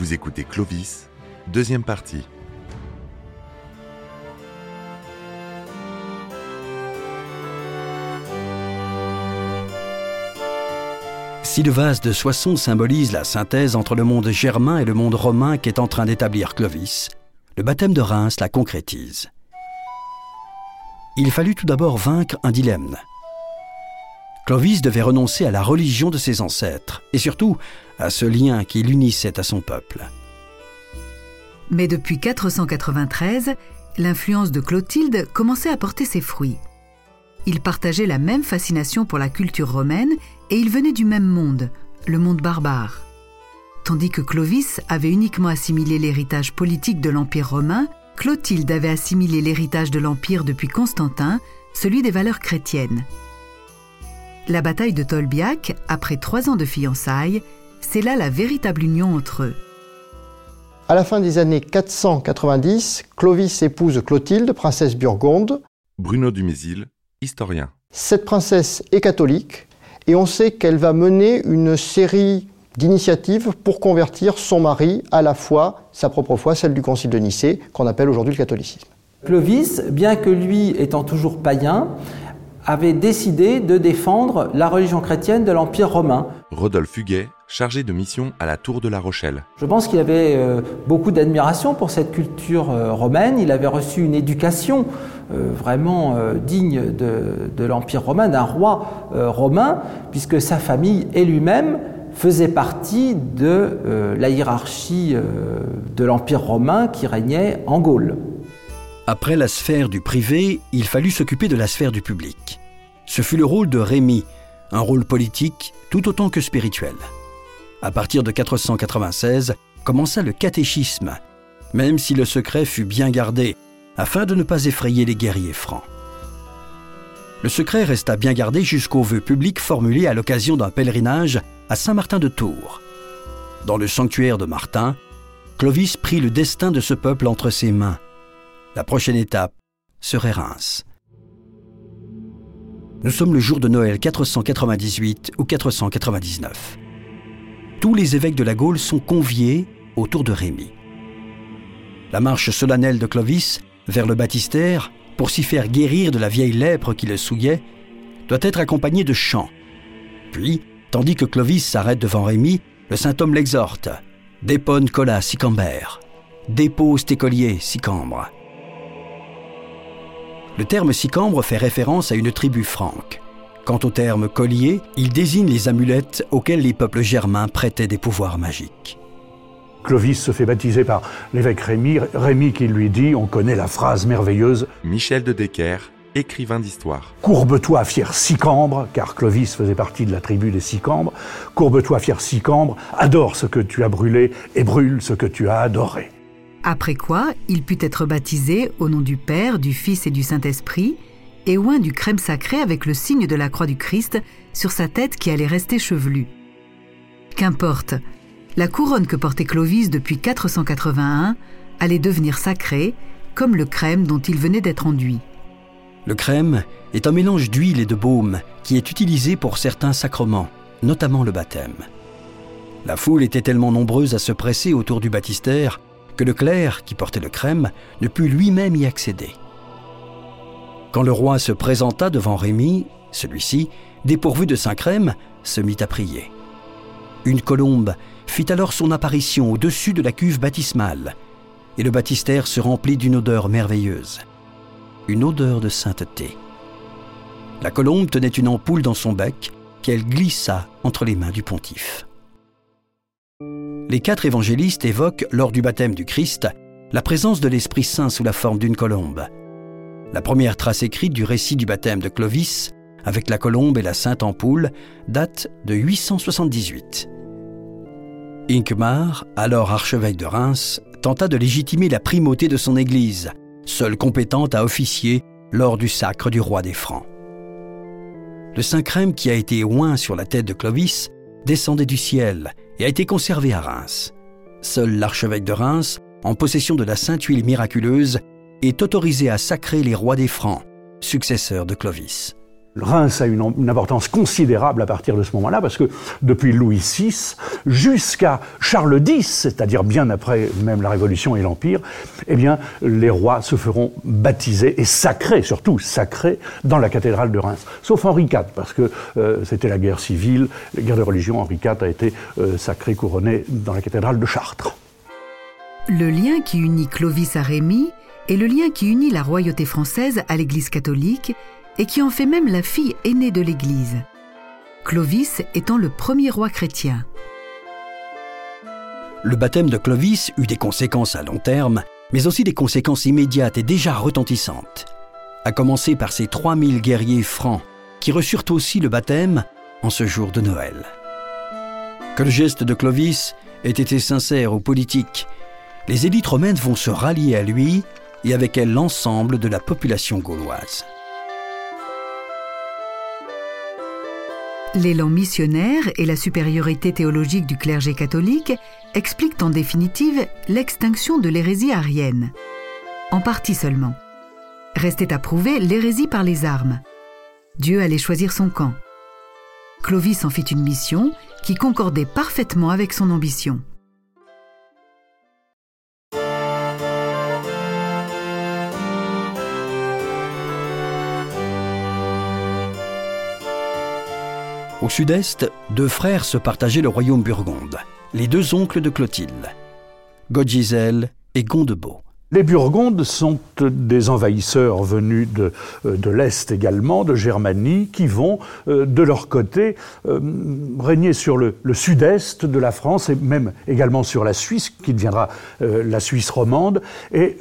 Vous écoutez Clovis, deuxième partie. Si le vase de Soissons symbolise la synthèse entre le monde germain et le monde romain qu'est en train d'établir Clovis, le baptême de Reims la concrétise. Il fallut tout d'abord vaincre un dilemme. Clovis devait renoncer à la religion de ses ancêtres et surtout à ce lien qui l'unissait à son peuple. Mais depuis 493, l'influence de Clotilde commençait à porter ses fruits. Il partageait la même fascination pour la culture romaine et il venait du même monde, le monde barbare. Tandis que Clovis avait uniquement assimilé l'héritage politique de l'Empire romain, Clotilde avait assimilé l'héritage de l'Empire depuis Constantin, celui des valeurs chrétiennes. La bataille de Tolbiac, après trois ans de fiançailles, c'est là la véritable union entre eux. À la fin des années 490, Clovis épouse Clotilde, princesse burgonde. Bruno Dumézil, historien. Cette princesse est catholique et on sait qu'elle va mener une série d'initiatives pour convertir son mari à la foi, sa propre foi, celle du Concile de Nicée, qu'on appelle aujourd'hui le catholicisme. Clovis, bien que lui étant toujours païen, avait décidé de défendre la religion chrétienne de l'Empire romain. Rodolphe Huguet, chargé de mission à la Tour de la Rochelle. Je pense qu'il avait euh, beaucoup d'admiration pour cette culture euh, romaine. Il avait reçu une éducation euh, vraiment digne de, de l'Empire romain, d'un roi romain, puisque sa famille et lui-même faisaient partie de la hiérarchie de l'Empire romain qui régnait en Gaule. Après la sphère du privé, il fallut s'occuper de la sphère du public. Ce fut le rôle de Rémi, un rôle politique tout autant que spirituel. À partir de 496, commença le catéchisme, même si le secret fut bien gardé, afin de ne pas effrayer les guerriers francs. Le secret resta bien gardé jusqu'au vœu public formulé à l'occasion d'un pèlerinage à Saint-Martin de Tours. Dans le sanctuaire de Martin, Clovis prit le destin de ce peuple entre ses mains la prochaine étape serait Reims. Nous sommes le jour de Noël 498 ou 499. Tous les évêques de la Gaule sont conviés autour de Rémy. La marche solennelle de Clovis vers le baptistère, pour s'y faire guérir de la vieille lèpre qui le souillait, doit être accompagnée de chants. Puis, tandis que Clovis s'arrête devant Rémy, le saint homme l'exhorte Dépone cola sicambère, dépose tes colliers sicambre. Le terme sicambre fait référence à une tribu franque. Quant au terme collier, il désigne les amulettes auxquelles les peuples germains prêtaient des pouvoirs magiques. Clovis se fait baptiser par l'évêque Rémy, Rémy qui lui dit, on connaît la phrase merveilleuse Michel de Decker, écrivain d'histoire. Courbe-toi, fier Sicambre, car Clovis faisait partie de la tribu des Sicambres. Courbe-toi, fier Sicambre, adore ce que tu as brûlé et brûle ce que tu as adoré. Après quoi, il put être baptisé au nom du Père, du Fils et du Saint-Esprit, et oint du crème sacré avec le signe de la croix du Christ sur sa tête qui allait rester chevelue. Qu'importe, la couronne que portait Clovis depuis 481 allait devenir sacrée, comme le crème dont il venait d'être enduit. Le crème est un mélange d'huile et de baume qui est utilisé pour certains sacrements, notamment le baptême. La foule était tellement nombreuse à se presser autour du baptistère que le clerc, qui portait le crème, ne put lui-même y accéder. Quand le roi se présenta devant Rémy, celui-ci, dépourvu de saint crème, se mit à prier. Une colombe fit alors son apparition au-dessus de la cuve baptismale, et le baptistère se remplit d'une odeur merveilleuse, une odeur de sainteté. La colombe tenait une ampoule dans son bec qu'elle glissa entre les mains du pontife les quatre évangélistes évoquent, lors du baptême du Christ, la présence de l'Esprit Saint sous la forme d'une colombe. La première trace écrite du récit du baptême de Clovis, avec la colombe et la sainte ampoule, date de 878. Hincmar, alors archevêque de Reims, tenta de légitimer la primauté de son Église, seule compétente à officier lors du sacre du roi des Francs. Le saint crème qui a été oint sur la tête de Clovis descendait du ciel et a été conservé à Reims. Seul l'archevêque de Reims, en possession de la sainte huile miraculeuse, est autorisé à sacrer les rois des Francs, successeurs de Clovis. Reims a une, importance considérable à partir de ce moment-là, parce que depuis Louis VI jusqu'à Charles X, c'est-à-dire bien après même la Révolution et l'Empire, eh bien, les rois se feront baptiser et sacrer, surtout sacrer, dans la cathédrale de Reims. Sauf Henri IV, parce que euh, c'était la guerre civile, la guerre de religion. Henri IV a été euh, sacré, couronné dans la cathédrale de Chartres. Le lien qui unit Clovis à Rémy est le lien qui unit la royauté française à l'Église catholique et qui en fait même la fille aînée de l'Église. Clovis étant le premier roi chrétien. Le baptême de Clovis eut des conséquences à long terme, mais aussi des conséquences immédiates et déjà retentissantes. À commencer par ces 3000 guerriers francs qui reçurent aussi le baptême en ce jour de Noël. Que le geste de Clovis ait été sincère ou politique, les élites romaines vont se rallier à lui et avec elles l'ensemble de la population gauloise. L'élan missionnaire et la supériorité théologique du clergé catholique expliquent en définitive l'extinction de l'hérésie arienne. En partie seulement. Restait à prouver l'hérésie par les armes. Dieu allait choisir son camp. Clovis en fit une mission qui concordait parfaitement avec son ambition. Sud-est, deux frères se partageaient le royaume burgonde, les deux oncles de Clotilde, Godgisel et Gondebaud. Les Burgondes sont des envahisseurs venus de, euh, de l'Est également, de Germanie, qui vont euh, de leur côté euh, régner sur le, le sud-est de la France et même également sur la Suisse, qui deviendra la Suisse romande, et,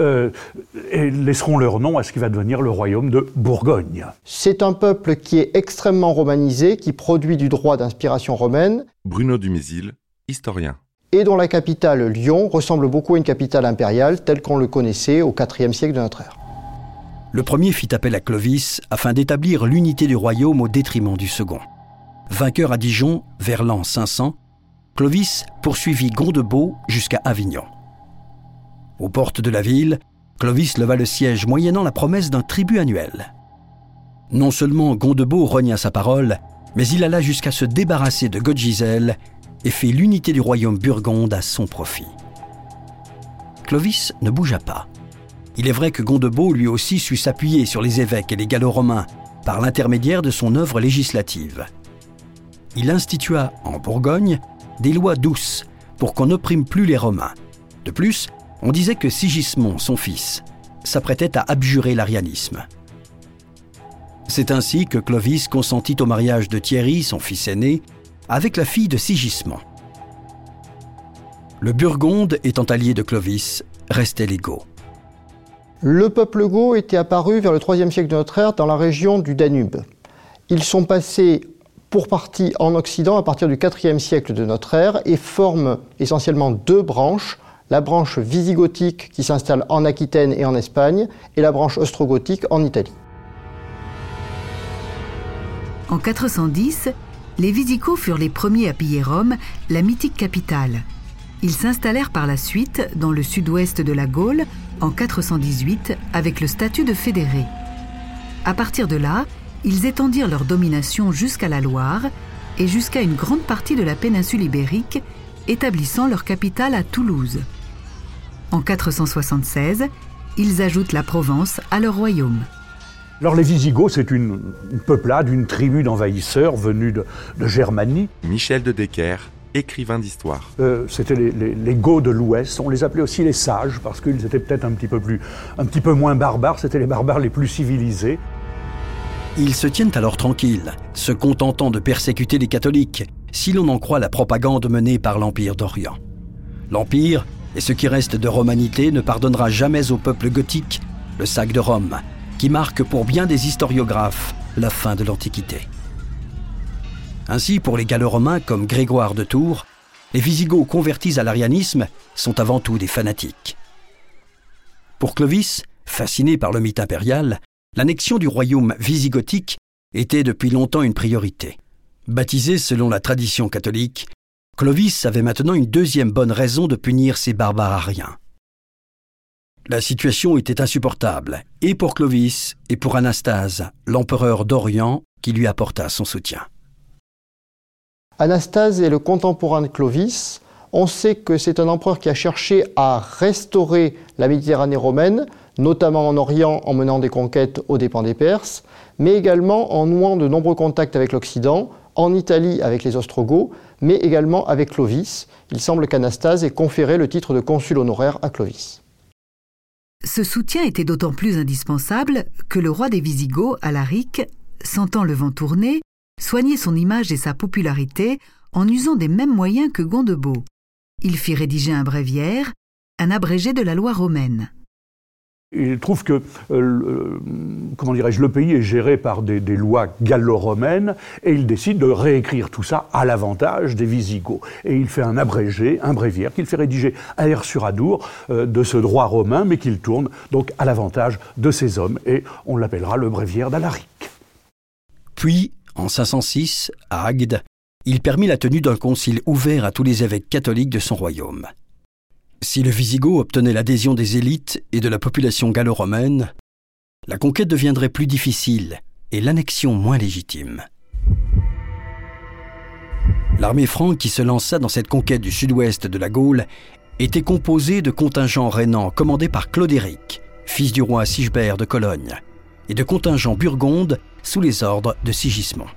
et laisseront leur nom à ce qui va devenir le royaume de Bourgogne. C'est un peuple qui est extrêmement romanisé, qui produit du droit d'inspiration romaine. Bruno Dumézil, historien et dont la capitale, Lyon, ressemble beaucoup à une capitale impériale telle qu'on le connaissait au IVe siècle de notre ère. Le premier fit appel à Clovis afin d'établir l'unité du royaume au détriment du second. Vainqueur à Dijon vers l'an 500, Clovis poursuivit Gondebaud jusqu'à Avignon. Aux portes de la ville, Clovis leva le siège moyennant la promesse d'un tribut annuel. Non seulement Gondebaud rogna sa parole, mais il alla jusqu'à se débarrasser de Godgisel et fait l'unité du royaume burgonde à son profit. Clovis ne bougea pas. Il est vrai que Gondebaud lui aussi sut s'appuyer sur les évêques et les gallo-romains par l'intermédiaire de son œuvre législative. Il institua en Bourgogne des lois douces pour qu'on n'opprime plus les Romains. De plus, on disait que Sigismond, son fils, s'apprêtait à abjurer l'arianisme. C'est ainsi que Clovis consentit au mariage de Thierry, son fils aîné, avec la fille de Sigismond. Le Burgonde étant allié de Clovis, restait les Goths. Le peuple goth était apparu vers le IIIe siècle de notre ère dans la région du Danube. Ils sont passés pour partie en Occident à partir du IVe siècle de notre ère et forment essentiellement deux branches, la branche visigothique qui s'installe en Aquitaine et en Espagne et la branche ostrogothique en Italie. En 410, les Visigoths furent les premiers à piller Rome, la mythique capitale. Ils s'installèrent par la suite dans le sud-ouest de la Gaule en 418 avec le statut de fédérés. À partir de là, ils étendirent leur domination jusqu'à la Loire et jusqu'à une grande partie de la péninsule ibérique, établissant leur capitale à Toulouse. En 476, ils ajoutent la Provence à leur royaume. Alors les Visigoths, c'est une, une, peuplade, une tribu d'envahisseurs venus de, de, Germanie. Michel de Decker, écrivain d'histoire. Euh, C'était les, les, les, Goths de l'Ouest. On les appelait aussi les sages parce qu'ils étaient peut-être un petit peu plus, un petit peu moins barbares. C'était les barbares les plus civilisés. Ils se tiennent alors tranquilles, se contentant de persécuter les catholiques, si l'on en croit la propagande menée par l'Empire d'Orient. L'Empire, et ce qui reste de romanité, ne pardonnera jamais au peuple gothique le sac de Rome, qui marque pour bien des historiographes la fin de l'Antiquité. Ainsi, pour les Gallo-Romains comme Grégoire de Tours, les Visigoths convertis à l'arianisme sont avant tout des fanatiques. Pour Clovis, fasciné par le mythe impérial, l'annexion du royaume visigothique était depuis longtemps une priorité. Baptisé selon la tradition catholique, Clovis avait maintenant une deuxième bonne raison de punir ces barbares ariens. La situation était insupportable, et pour Clovis et pour Anastase, l'empereur d'Orient qui lui apporta son soutien. Anastase est le contemporain de Clovis. On sait que c'est un empereur qui a cherché à restaurer la Méditerranée romaine, notamment en Orient en menant des conquêtes aux dépens des Perses, mais également en nouant de nombreux contacts avec l'Occident, en Italie avec les Ostrogoths, mais également avec Clovis. Il semble qu'Anastase ait conféré le titre de consul honoraire à Clovis. Ce soutien était d'autant plus indispensable que le roi des Visigoths, Alaric, sentant le vent tourner, soignait son image et sa popularité en usant des mêmes moyens que Gondebaud. Il fit rédiger un bréviaire, un abrégé de la loi romaine. Il trouve que euh, comment dirais-je, le pays est géré par des, lois gallo-romaines et il décide de réécrire tout ça à l'avantage des Visigoths. Et il fait un abrégé, un bréviaire qu'il fait rédiger à Air sur Adour euh, de ce droit romain, mais qu'il tourne donc à l'avantage de ces hommes. Et on l'appellera le bréviaire d'Alaric. Puis, en 506, à Agde, il permit la tenue d'un concile ouvert à tous les évêques catholiques de son royaume. Si le Visigoth obtenait l'adhésion des élites et de la population gallo-romaine, la conquête deviendrait plus difficile et l'annexion moins légitime. L'armée franque qui se lança dans cette conquête du sud-ouest de la Gaule était composée de contingents rhénans commandés par Clodéric, fils du roi Sigebert de Cologne, et de contingents burgondes sous les ordres de Sigismond.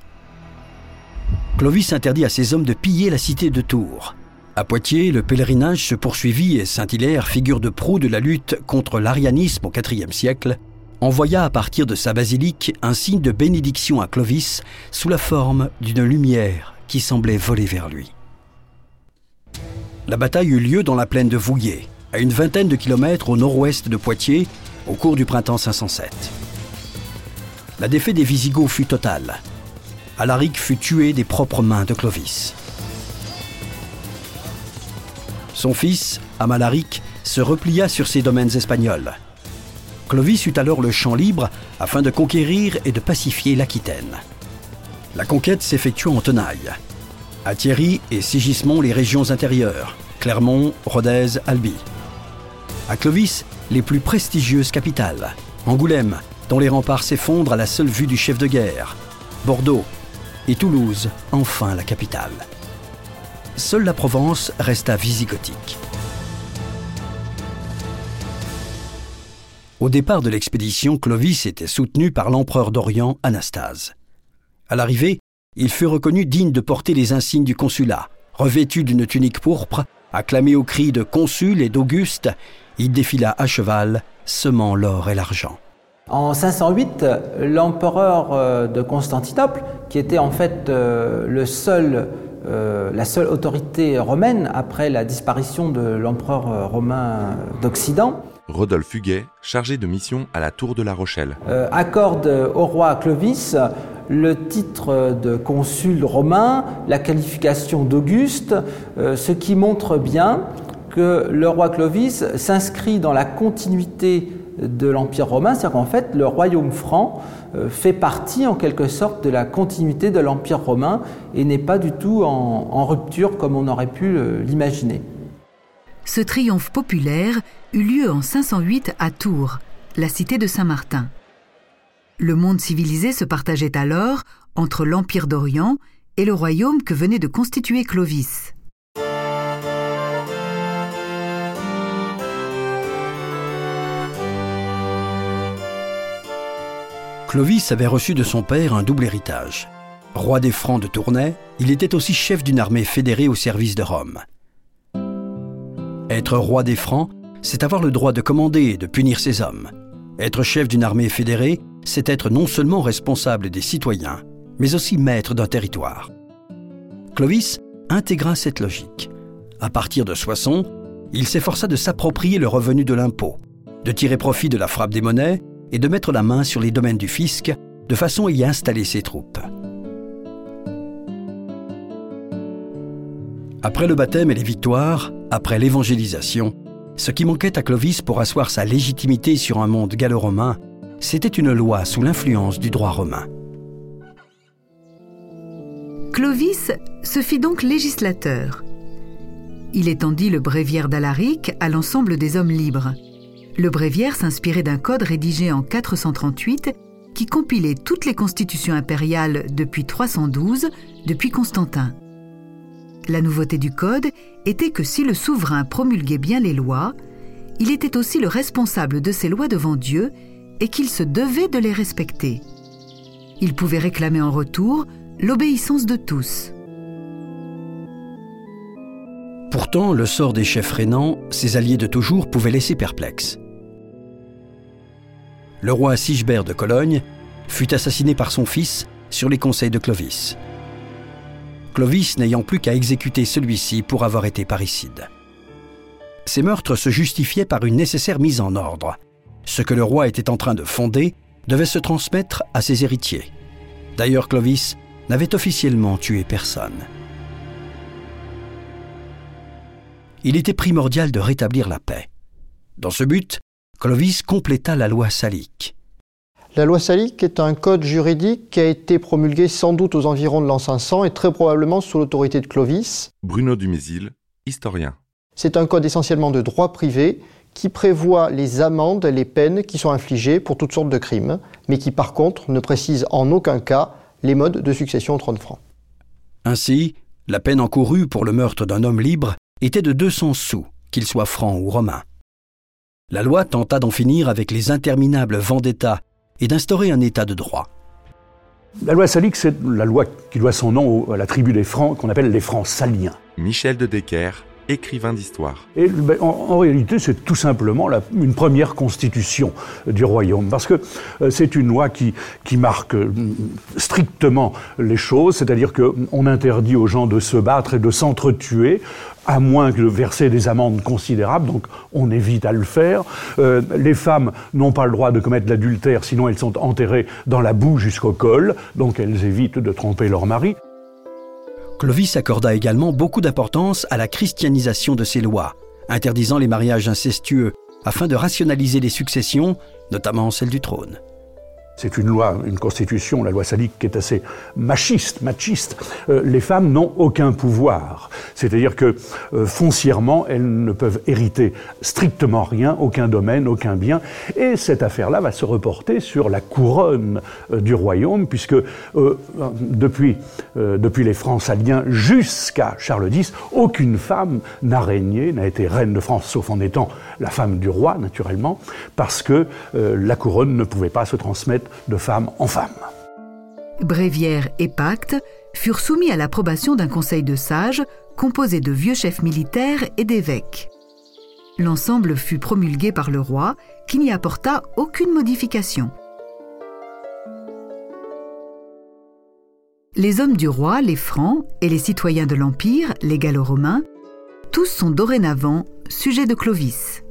Clovis interdit à ses hommes de piller la cité de Tours, à Poitiers, le pèlerinage se poursuivit et Saint-Hilaire, figure de proue de la lutte contre l'arianisme au IVe siècle, envoya à partir de sa basilique un signe de bénédiction à Clovis sous la forme d'une lumière qui semblait voler vers lui. La bataille eut lieu dans la plaine de Vouillé, à une vingtaine de kilomètres au nord-ouest de Poitiers, au cours du printemps 507. La défaite des Visigoths fut totale. Alaric fut tué des propres mains de Clovis. Son fils, Amalaric, se replia sur ses domaines espagnols. Clovis eut alors le champ libre afin de conquérir et de pacifier l'Aquitaine. La conquête s'effectua en tenaille. À Thierry et Sigismond les régions intérieures, Clermont, Rodez, Albi. À Clovis, les plus prestigieuses capitales, Angoulême, dont les remparts s'effondrent à la seule vue du chef de guerre, Bordeaux, et Toulouse, enfin la capitale seule la Provence resta visigothique. Au départ de l'expédition, Clovis était soutenu par l'empereur d'Orient Anastase. À l'arrivée, il fut reconnu digne de porter les insignes du consulat. Revêtu d'une tunique pourpre, acclamé au cri de consul et d'Auguste, il défila à cheval, semant l'or et l'argent. En 508, l'empereur euh, de Constantinople, qui était en fait euh, le seul euh, la seule autorité romaine après la disparition de l'empereur euh, romain d'Occident. Rodolphe Huguet, chargé de mission à la Tour de la Rochelle. Euh, accorde au roi Clovis le titre de consul romain, la qualification d'Auguste, ce qui montre bien que le roi Clovis s'inscrit dans la continuité de l'Empire romain, c'est-à-dire qu'en fait le royaume franc euh, fait partie en quelque sorte de la continuité de l'Empire romain et n'est pas du tout en, rupture comme on aurait pu euh, l'imaginer. Ce triomphe populaire eut lieu en 508 à Tours, la cité de Saint-Martin. Le monde civilisé se partageait alors entre l'Empire d'Orient et le royaume que venait de constituer Clovis. Clovis avait reçu de son père un double héritage. Roi des Francs de Tournai, il était aussi chef d'une armée fédérée au service de Rome. Être roi des Francs, c'est avoir le droit de commander et de punir ses hommes. Être chef d'une armée fédérée, c'est être non seulement responsable des citoyens, mais aussi maître d'un territoire. Clovis intégra cette logique. À partir de Soissons, il s'efforça de s'approprier le revenu de l'impôt, de tirer profit de la frappe des monnaies et de mettre la main sur les domaines du fisc de façon à y installer ses troupes. Après le baptême et les victoires, après l'évangélisation, ce qui manquait à Clovis pour asseoir sa légitimité sur un monde gallo-romain, c'était une loi sous l'influence du droit romain. Clovis se fit donc législateur. Il étendit le bréviaire d'Alaric à l'ensemble des hommes libres. Le bréviaire s'inspirait d'un code rédigé en 438 qui compilait toutes les constitutions impériales depuis 312, depuis Constantin. La nouveauté du Code était que si le souverain promulguait bien les lois, il était aussi le responsable de ces lois devant Dieu et qu'il se devait de les respecter. Il pouvait réclamer en retour l'obéissance de tous. Pourtant, le sort des chefs rénants, ses alliés de toujours, pouvait laisser perplexe. Le roi Sigebert de Cologne fut assassiné par son fils sur les conseils de Clovis. Clovis n'ayant plus qu'à exécuter celui-ci pour avoir été parricide. Ces meurtres se justifiaient par une nécessaire mise en ordre. Ce que le roi était en train de fonder devait se transmettre à ses héritiers. D'ailleurs, Clovis n'avait officiellement tué personne. Il était primordial de rétablir la paix. Dans ce but, Clovis compléta la loi salique. La loi salique est un code juridique qui a été promulgué sans doute aux environs de l'an 500 et très probablement sous l'autorité de Clovis. Bruno Dumézil, historien. C'est un code essentiellement de droit privé qui prévoit les amendes, les peines qui sont infligées pour toutes sortes de crimes, mais qui par contre ne précise en aucun cas les modes de succession au trône franc. Ainsi, la peine encourue pour le meurtre d'un homme libre était de 200 sous, qu'il soit franc ou romain. La loi tenta d'en finir avec les interminables vendettas et d'instaurer un état de droit. La loi salique, c'est la loi qui doit son nom à la tribu des Francs, qu'on appelle les Francs saliens. Michel de Decker, écrivain d'histoire. Ben, en, réalité, c'est tout simplement une première constitution du royaume, parce que euh, c'est une loi qui, qui marque euh, strictement les choses, c'est-à-dire qu'on interdit aux gens de se battre et de s'entretuer, à moins que de verser des amendes considérables, donc on évite à le faire. Euh, les femmes n'ont pas le droit de commettre l'adultère, sinon elles sont enterrées dans la boue jusqu'au col, donc elles évitent de tromper leur mari. Clovis accorda également beaucoup d'importance à la christianisation de ses lois, interdisant les mariages incestueux afin de rationaliser les successions, notamment celle du trône. C'est une loi, une constitution, la loi salique, qui est assez machiste, machiste. Euh, les femmes n'ont aucun pouvoir. C'est-à-dire que euh, foncièrement, elles ne peuvent hériter strictement rien, aucun domaine, aucun bien. Et cette affaire-là va se reporter sur la couronne euh, du royaume, puisque depuis, depuis les Francs saliens jusqu'à Charles X, aucune femme n'a régné, n'a été reine de France, sauf en étant la femme du roi, naturellement, parce que la couronne ne pouvait pas se transmettre de femme en femme. Bréviaire et pacte furent soumis à l'approbation d'un conseil de sages composé de vieux chefs militaires et d'évêques. L'ensemble fut promulgué par le roi, qui n'y apporta aucune modification. Les hommes du roi, les Francs, et les citoyens de l'Empire, les Gallo-Romains, tous sont dorénavant sujets de Clovis.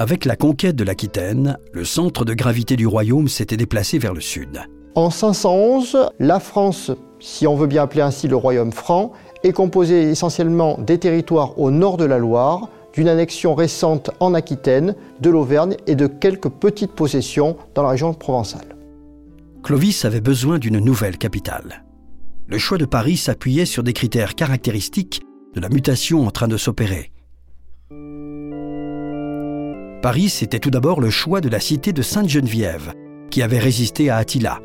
Avec la conquête de l'Aquitaine, le centre de gravité du royaume s'était déplacé vers le sud. En 511, la France, si on veut bien appeler ainsi le royaume franc, est composée essentiellement des territoires au nord de la Loire, d'une annexion récente en Aquitaine, de l'Auvergne et de quelques petites possessions dans la région provençale. Clovis avait besoin d'une nouvelle capitale. Le choix de Paris s'appuyait sur des critères caractéristiques de la mutation en train de s'opérer. Paris, c'était tout d'abord le choix de la cité de Sainte-Geneviève, qui avait résisté à Attila.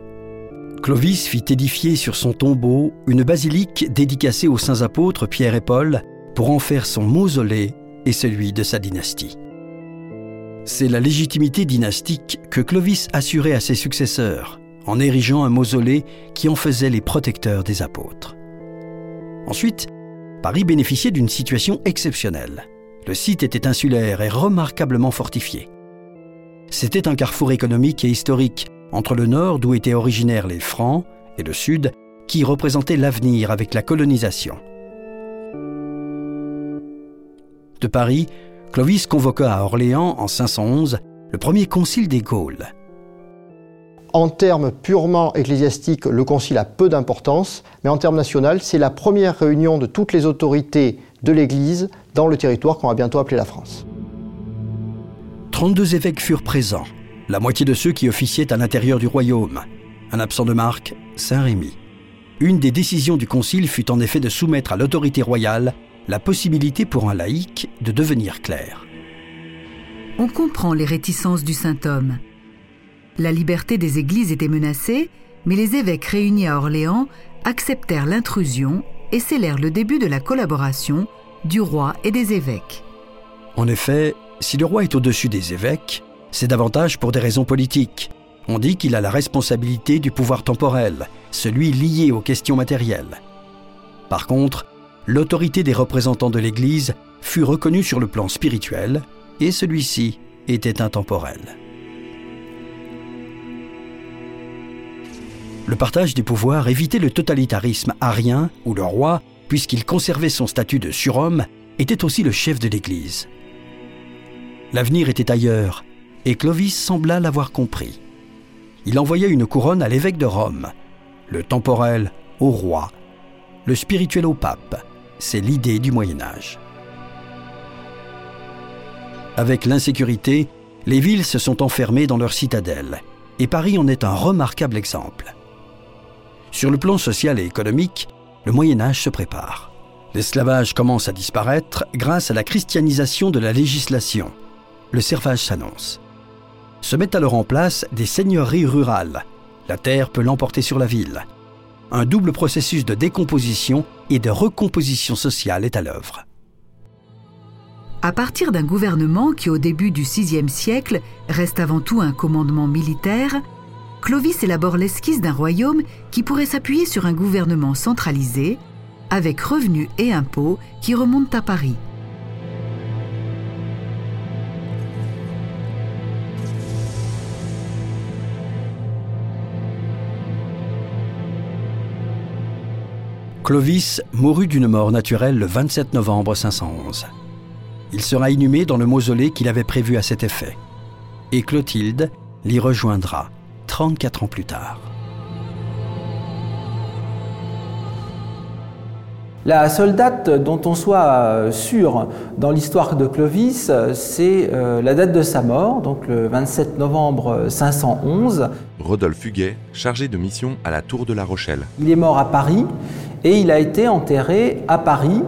Clovis fit édifier sur son tombeau une basilique dédicacée aux saints apôtres Pierre et Paul pour en faire son mausolée et celui de sa dynastie. C'est la légitimité dynastique que Clovis assurait à ses successeurs en érigeant un mausolée qui en faisait les protecteurs des apôtres. Ensuite, Paris bénéficiait d'une situation exceptionnelle. Le site était insulaire et remarquablement fortifié. C'était un carrefour économique et historique entre le nord d'où étaient originaires les Francs et le sud qui représentait l'avenir avec la colonisation. De Paris, Clovis convoqua à Orléans en 511 le premier concile des Gaules. En termes purement ecclésiastiques, le concile a peu d'importance, mais en termes national, c'est la première réunion de toutes les autorités de l'Église dans le territoire qu'on va bientôt appeler la France. 32 évêques furent présents, la moitié de ceux qui officiaient à l'intérieur du royaume. Un absent de marque, Saint-Rémy. Une des décisions du concile fut en effet de soumettre à l'autorité royale la possibilité pour un laïc de devenir clerc. On comprend les réticences du saint homme. La liberté des églises était menacée, mais les évêques réunis à Orléans acceptèrent l'intrusion et scellèrent le début de la collaboration du roi et des évêques. En effet, si le roi est au-dessus des évêques, c'est davantage pour des raisons politiques. On dit qu'il a la responsabilité du pouvoir temporel, celui lié aux questions matérielles. Par contre, l'autorité des représentants de l'Église fut reconnue sur le plan spirituel, et celui-ci était intemporel. Le partage des pouvoirs évitait le totalitarisme arien où le roi, puisqu'il conservait son statut de surhomme, était aussi le chef de l'Église. L'avenir était ailleurs, et Clovis sembla l'avoir compris. Il envoya une couronne à l'évêque de Rome, le temporel au roi, le spirituel au pape. C'est l'idée du Moyen Âge. Avec l'insécurité, les villes se sont enfermées dans leurs citadelles, et Paris en est un remarquable exemple. Sur le plan social et économique, le Moyen Âge se prépare. L'esclavage commence à disparaître grâce à la christianisation de la législation. Le servage s'annonce. Se mettent alors en place des seigneuries rurales. La terre peut l'emporter sur la ville. Un double processus de décomposition et de recomposition sociale est à l'œuvre. À partir d'un gouvernement qui, au début du VIe siècle, reste avant tout un commandement militaire, Clovis élabore l'esquisse d'un royaume qui pourrait s'appuyer sur un gouvernement centralisé, avec revenus et impôts qui remontent à Paris. Clovis mourut d'une mort naturelle le 27 novembre 511. Il sera inhumé dans le mausolée qu'il avait prévu à cet effet. Et Clotilde l'y rejoindra 34 ans plus tard. La seule date dont on soit sûr dans l'histoire de Clovis, c'est euh, la date de sa mort, donc le 27 novembre 511. Rodolphe Huguet, chargé de mission à la Tour de la Rochelle. Il est mort à Paris et il a été enterré à Paris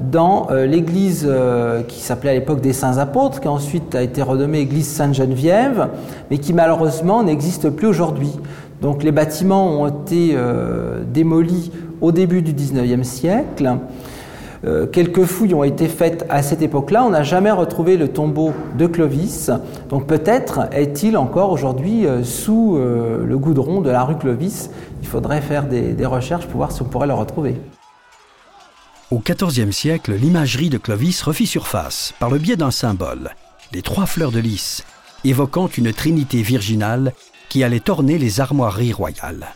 dans euh, l'église euh, qui s'appelait à l'époque des Saints Apôtres, qui ensuite a été renommée église Sainte-Geneviève, mais qui malheureusement n'existe plus aujourd'hui. Donc les bâtiments ont été démolis au début du XIXe siècle. Euh, quelques fouilles ont été faites à cette époque-là. On n'a jamais retrouvé le tombeau de Clovis. Donc peut-être est-il encore aujourd'hui euh, sous euh, le goudron de la rue Clovis. Il faudrait faire des, recherches pour voir si on pourrait le retrouver. Au XIVe siècle, l'imagerie de Clovis refit surface par le biais d'un symbole, les trois fleurs de lys, évoquant une trinité virginale qui allait orner les armoiries royales.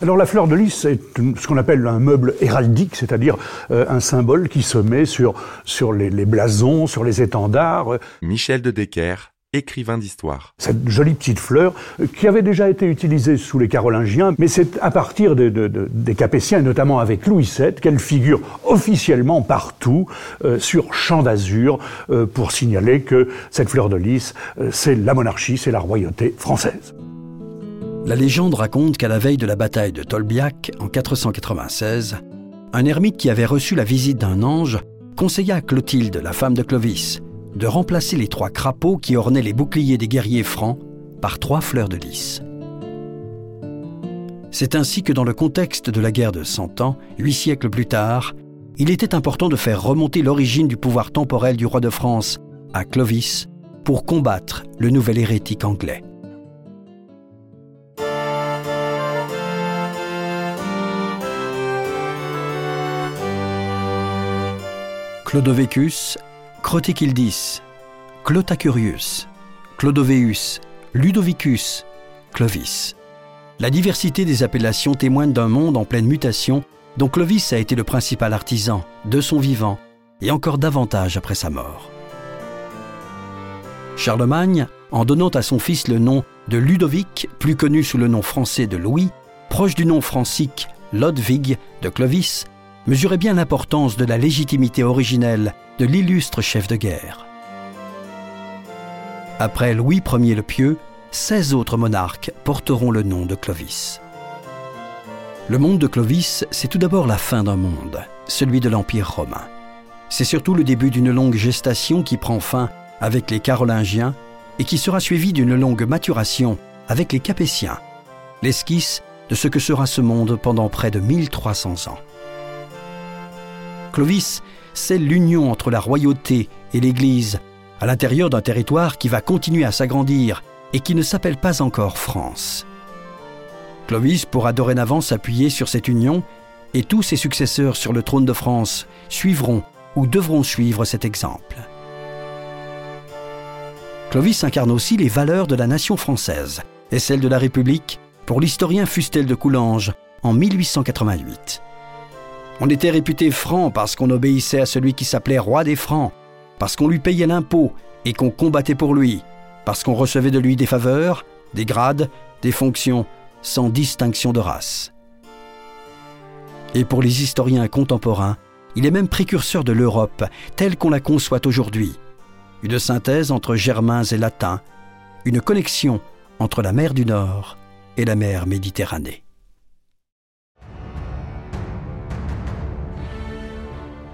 Alors la fleur de lys est ce qu'on appelle un meuble héraldique, c'est-à-dire euh, un symbole qui se met sur, sur les, les, blasons, sur les étendards. Michel de Decker, écrivain d'histoire. Cette jolie petite fleur euh, qui avait déjà été utilisée sous les Carolingiens, mais c'est à partir de, de, de, des Capétiens, et notamment avec Louis VII, qu'elle figure officiellement partout euh, sur champ d'azur euh, pour signaler que cette fleur de lys, euh, c'est la monarchie, c'est la royauté française. La légende raconte qu'à la veille de la bataille de Tolbiac en 496, un ermite qui avait reçu la visite d'un ange conseilla à Clotilde, la femme de Clovis, de remplacer les trois crapauds qui ornaient les boucliers des guerriers francs par trois fleurs de lys. C'est ainsi que dans le contexte de la guerre de Cent Ans, huit siècles plus tard, il était important de faire remonter l'origine du pouvoir temporel du roi de France à Clovis pour combattre le nouvel hérétique anglais. Crotechildis, Clotacurius, Clodoveus, Ludovicus, Clovis. La diversité des appellations témoigne d'un monde en pleine mutation dont Clovis a été le principal artisan de son vivant et encore davantage après sa mort. Charlemagne, en donnant à son fils le nom de Ludovic, plus connu sous le nom français de Louis, proche du nom francique Lodwig de Clovis, mesurait bien l'importance de la légitimité originelle de l'illustre chef de guerre. Après Louis Ier le Pieux, 16 autres monarques porteront le nom de Clovis. Le monde de Clovis, c'est tout d'abord la fin d'un monde, celui de l'Empire romain. C'est surtout le début d'une longue gestation qui prend fin avec les Carolingiens et qui sera suivie d'une longue maturation avec les Capétiens, l'esquisse de ce que sera ce monde pendant près de 1300 ans. Clovis scelle l'union entre la royauté et l'Église à l'intérieur d'un territoire qui va continuer à s'agrandir et qui ne s'appelle pas encore France. Clovis pourra dorénavant s'appuyer sur cette union et tous ses successeurs sur le trône de France suivront ou devront suivre cet exemple. Clovis incarne aussi les valeurs de la nation française et celles de la République pour l'historien Fustel de Coulanges en 1888. On était réputé franc parce qu'on obéissait à celui qui s'appelait roi des Francs, parce qu'on lui payait l'impôt et qu'on combattait pour lui, parce qu'on recevait de lui des faveurs, des grades, des fonctions, sans distinction de race. Et pour les historiens contemporains, il est même précurseur de l'Europe telle qu'on la conçoit aujourd'hui. Une synthèse entre germains et latins, une connexion entre la mer du Nord et la mer Méditerranée.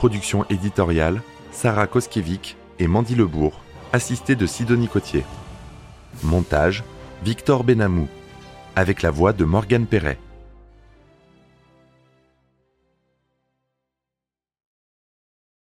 Production éditoriale Sarah Koskiewicz et Mandy Lebourg, assistée de Sidonie Cotier. Montage Victor Benamou, avec la voix de Morgane Perret.